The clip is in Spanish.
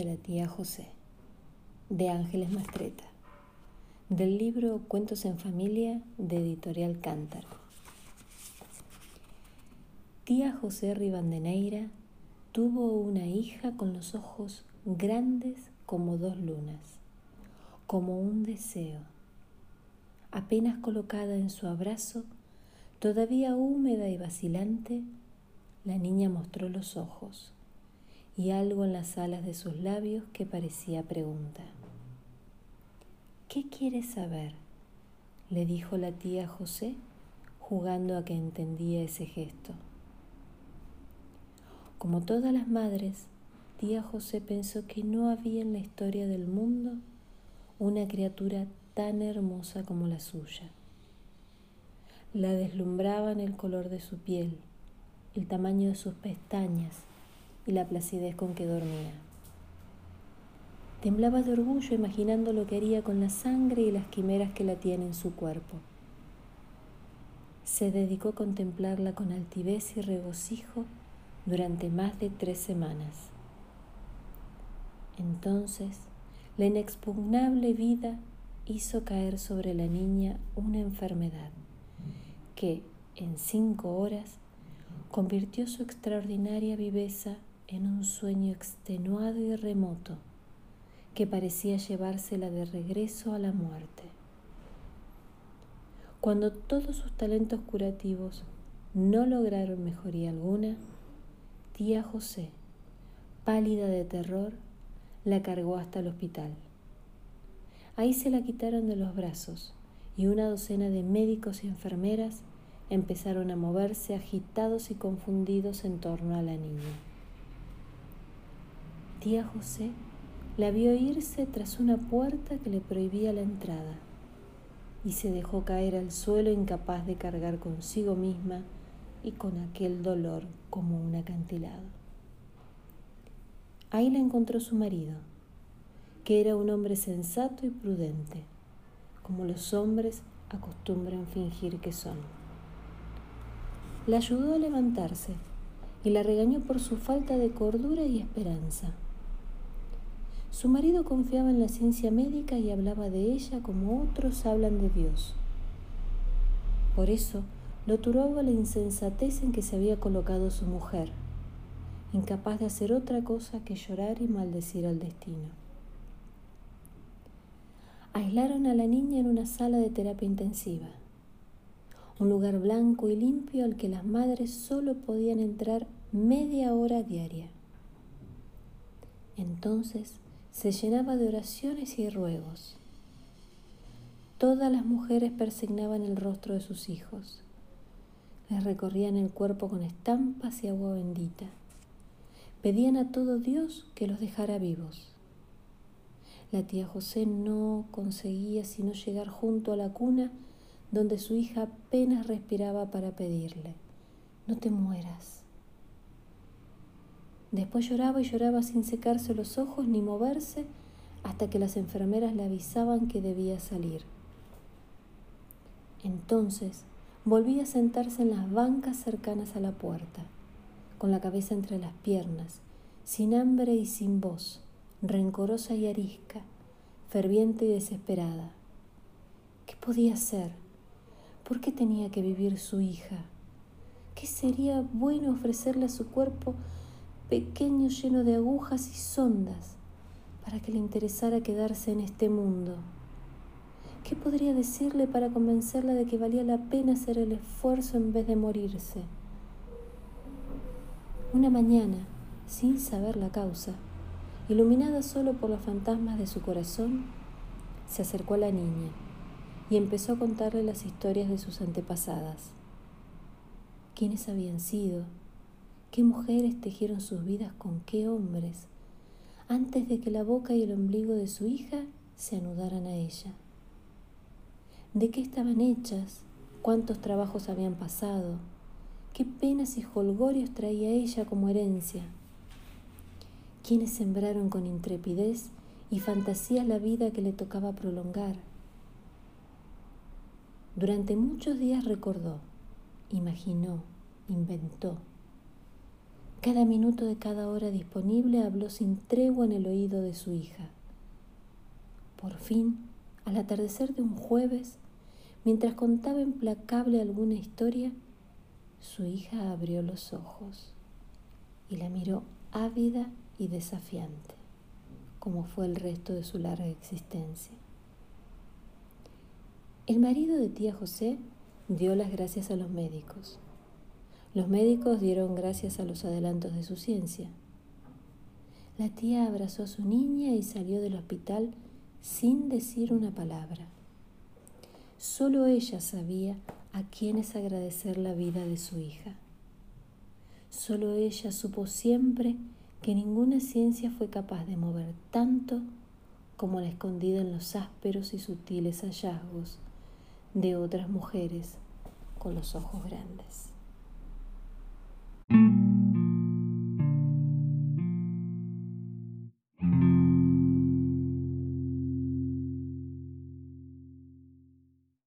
tía José, de Ángeles Mastreta, del libro Cuentos en Familia de Editorial Cántaro. Tía José Ribandeneira tuvo una hija con los ojos grandes como dos lunas, como un deseo. Apenas colocada en su abrazo, todavía húmeda y vacilante, la niña mostró los ojos y algo en las alas de sus labios que parecía pregunta. ¿Qué quieres saber? le dijo la tía José, jugando a que entendía ese gesto. Como todas las madres, tía José pensó que no había en la historia del mundo una criatura tan hermosa como la suya. La deslumbraban el color de su piel, el tamaño de sus pestañas, y la placidez con que dormía. Temblaba de orgullo imaginando lo que haría con la sangre y las quimeras que la tiene en su cuerpo. Se dedicó a contemplarla con altivez y regocijo durante más de tres semanas. Entonces, la inexpugnable vida hizo caer sobre la niña una enfermedad que, en cinco horas, convirtió su extraordinaria viveza en un sueño extenuado y remoto que parecía llevársela de regreso a la muerte. Cuando todos sus talentos curativos no lograron mejoría alguna, tía José, pálida de terror, la cargó hasta el hospital. Ahí se la quitaron de los brazos y una docena de médicos y enfermeras empezaron a moverse agitados y confundidos en torno a la niña. Tía José la vio irse tras una puerta que le prohibía la entrada y se dejó caer al suelo incapaz de cargar consigo misma y con aquel dolor como un acantilado. Ahí la encontró su marido, que era un hombre sensato y prudente, como los hombres acostumbran fingir que son. La ayudó a levantarse y la regañó por su falta de cordura y esperanza. Su marido confiaba en la ciencia médica y hablaba de ella como otros hablan de Dios. Por eso lo turbaba la insensatez en que se había colocado su mujer, incapaz de hacer otra cosa que llorar y maldecir al destino. Aislaron a la niña en una sala de terapia intensiva, un lugar blanco y limpio al que las madres solo podían entrar media hora diaria. Entonces se llenaba de oraciones y ruegos. Todas las mujeres persignaban el rostro de sus hijos. Les recorrían el cuerpo con estampas y agua bendita. Pedían a todo Dios que los dejara vivos. La tía José no conseguía sino llegar junto a la cuna donde su hija apenas respiraba para pedirle, no te mueras, Después lloraba y lloraba sin secarse los ojos ni moverse hasta que las enfermeras le avisaban que debía salir. Entonces volvía a sentarse en las bancas cercanas a la puerta, con la cabeza entre las piernas, sin hambre y sin voz, rencorosa y arisca, ferviente y desesperada. ¿Qué podía hacer? ¿Por qué tenía que vivir su hija? ¿Qué sería bueno ofrecerle a su cuerpo pequeño lleno de agujas y sondas para que le interesara quedarse en este mundo. ¿Qué podría decirle para convencerla de que valía la pena hacer el esfuerzo en vez de morirse? Una mañana, sin saber la causa, iluminada solo por los fantasmas de su corazón, se acercó a la niña y empezó a contarle las historias de sus antepasadas. ¿Quiénes habían sido? Qué mujeres tejieron sus vidas con qué hombres, antes de que la boca y el ombligo de su hija se anudaran a ella. ¿De qué estaban hechas? ¿Cuántos trabajos habían pasado? ¿Qué penas y holgorios traía ella como herencia? ¿Quiénes sembraron con intrepidez y fantasía la vida que le tocaba prolongar? Durante muchos días recordó, imaginó, inventó Cada minuto de cada hora disponible habló sin tregua en el oído de su hija. Por fin, al atardecer de un jueves, mientras contaba implacable alguna historia, su hija abrió los ojos y la miró ávida y desafiante, como fue el resto de su larga existencia. El marido de tía José dio las gracias a los médicos. Los médicos dieron gracias a los adelantos de su ciencia. La tía abrazó a su niña y salió del hospital sin decir una palabra. Solo ella sabía a quiénes agradecer la vida de su hija. Solo ella supo siempre que ninguna ciencia fue capaz de mover tanto como la escondida en los ásperos y sutiles hallazgos de otras mujeres con los ojos grandes.